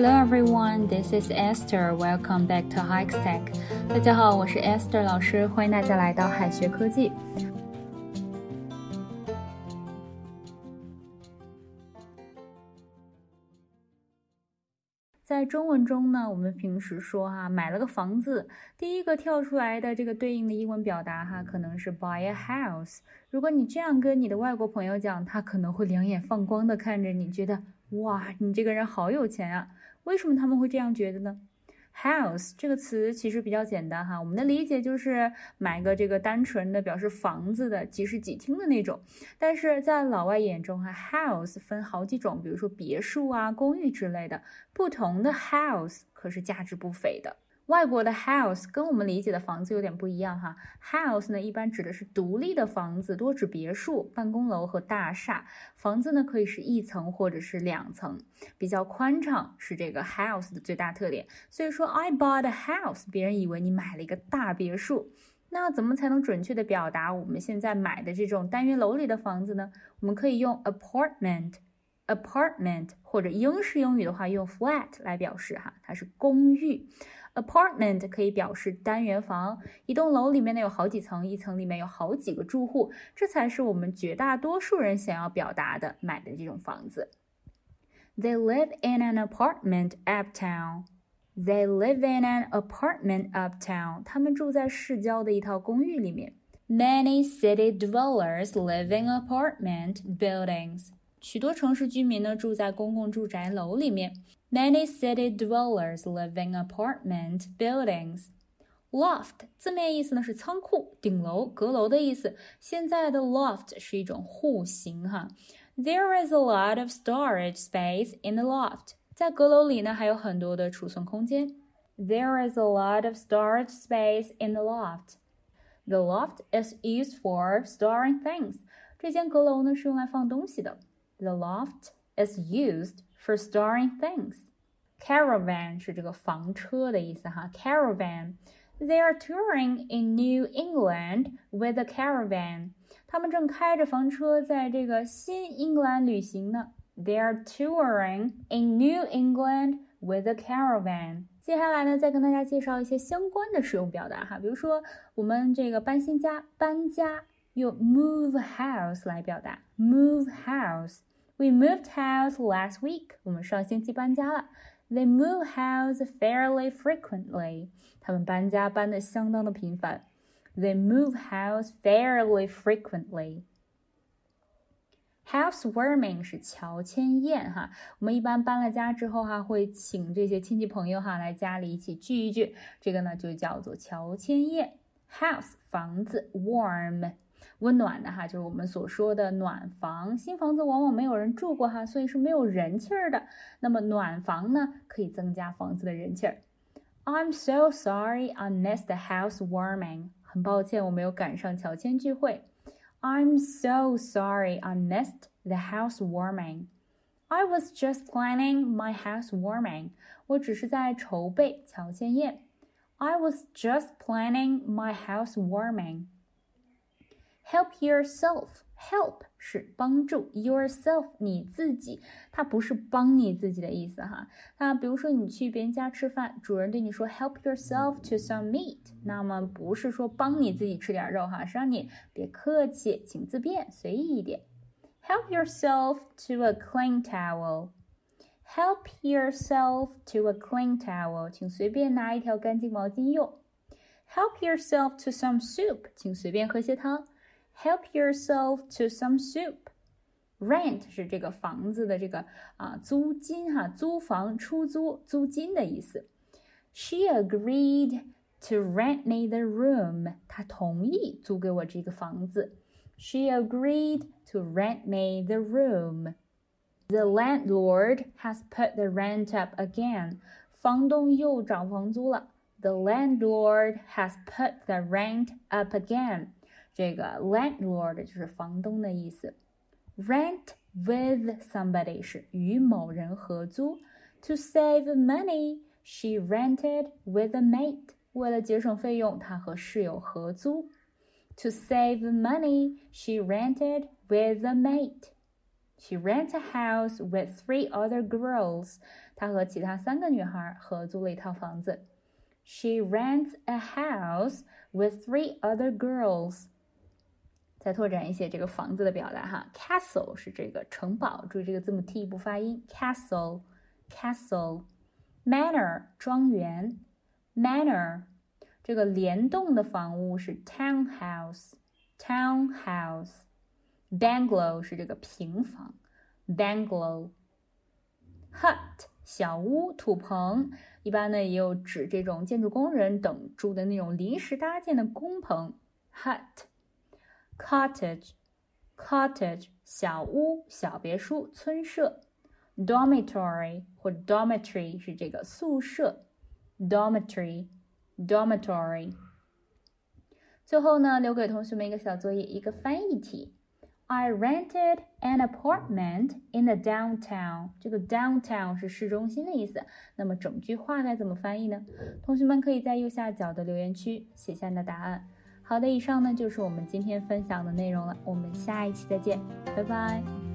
Hello everyone, this is Esther. Welcome back to Hike Stack. 大家好，我是 Esther 老师，欢迎大家来到海学科技。在中文中呢，我们平时说哈，买了个房子，第一个跳出来的这个对应的英文表达哈，可能是 buy a house。如果你这样跟你的外国朋友讲，他可能会两眼放光的看着你，觉得哇，你这个人好有钱啊。为什么他们会这样觉得呢？House 这个词其实比较简单哈，我们的理解就是买个这个单纯的表示房子的几室几厅的那种。但是在老外眼中哈，house 分好几种，比如说别墅啊、公寓之类的，不同的 house 可是价值不菲的。外国的 house 跟我们理解的房子有点不一样哈。house 呢一般指的是独立的房子，多指别墅、办公楼和大厦。房子呢可以是一层或者是两层，比较宽敞是这个 house 的最大特点。所以说 I bought a house，别人以为你买了一个大别墅。那怎么才能准确的表达我们现在买的这种单元楼里的房子呢？我们可以用 apartment，apartment，或者英式英语的话用 flat 来表示哈，它是公寓。Apartment 可以表示单元房，一栋楼里面呢有好几层，一层里面有好几个住户，这才是我们绝大多数人想要表达的买的这种房子。They live in an apartment uptown. They live in an apartment uptown. 他们住在市郊的一套公寓里面。Many city dwellers live in apartment buildings. 许多城市居民呢住在公共住宅楼里面。Many city dwellers live in apartment buildings. Loft 字面意思呢是仓库、顶楼、阁楼的意思。现在的 loft 是一种户型哈。There is a lot of storage space in the loft. 在阁楼里呢还有很多的储存空间。There is a lot of storage space in the loft. The loft is used for storing things. 这间阁楼呢是用来放东西的。 The loft is used for storing things. Caravan 是这个房车的意思哈。Caravan. They are touring in New England with a caravan. 他们正开着房车在这个新英格兰旅行呢。They are touring in New England with a caravan. 接下来呢，再跟大家介绍一些相关的使用表达哈。比如说，我们这个搬新家、搬家，用 move house 来表达。Move house. We moved house last week. 我们上星期搬家了。They move house fairly frequently. 他们搬家搬的相当的频繁。They move house fairly frequently. Housewarming 是乔迁宴哈，我们一般搬了家之后哈，会请这些亲戚朋友哈来家里一起聚一聚，这个呢就叫做乔迁宴。House 房子，warm 温暖的哈，就是我们所说的暖房。新房子往往没有人住过哈，所以是没有人气儿的。那么暖房呢，可以增加房子的人气儿。I'm so sorry I missed the housewarming。很抱歉我没有赶上乔迁聚会。I'm so sorry I missed the housewarming。I was just planning my housewarming。我只是在筹备乔迁宴。I was just planning my housewarming。Help yourself. Help 是帮助，yourself 你自己，它不是帮你自己的意思哈。那比如说你去别人家吃饭，主人对你说 Help yourself to some meat，那么不是说帮你自己吃点肉哈，是让你别客气，请自便，随意一点。Help yourself to a clean towel. Help yourself to a clean towel，请随便拿一条干净毛巾用。Help yourself to some soup，请随便喝些汤。 Help yourself to some soup. Rent 是这个房子的这个啊租金哈，租房出租租金的意思。She agreed to rent me the room. 她同意租给我这个房子。She agreed to rent me the room. The landlord has put the rent up again. 房东又涨房租了。The landlord has put the rent up again. 这个 landlord 就是房东的意思，rent with somebody 是与某人合租。To save money, she rented with a mate。为了节省费用，她和室友合租。To save money, she rented with a mate。 She rents a house with three other girls. 她和其他三个女孩合租了一套房子。She rents a house with three other girls. 再拓展一些这个房子的表达哈，castle 是这个城堡，注意这个字母 t 不发音，castle，castle。manor 庄园，manor 这个联动的房屋是 townhouse，townhouse。bungalow 是这个平房，bungalow。hut 小屋、土棚，一般呢也有指这种建筑工人等住的那种临时搭建的工棚，hut。Cottage cottage 小屋、小别墅、村舍；dormitory 或 dormitory 是这个宿舍；dormitory dormitory。最后呢，留给同学们一个小作业，一个翻译题。I rented an apartment in the downtown。这个 downtown 是市中心的意思。那么整句话该怎么翻译呢？同学们可以在右下角的留言区写下你的答案。好的，以上呢就是我们今天分享的内容了，我们下一期再见，拜拜。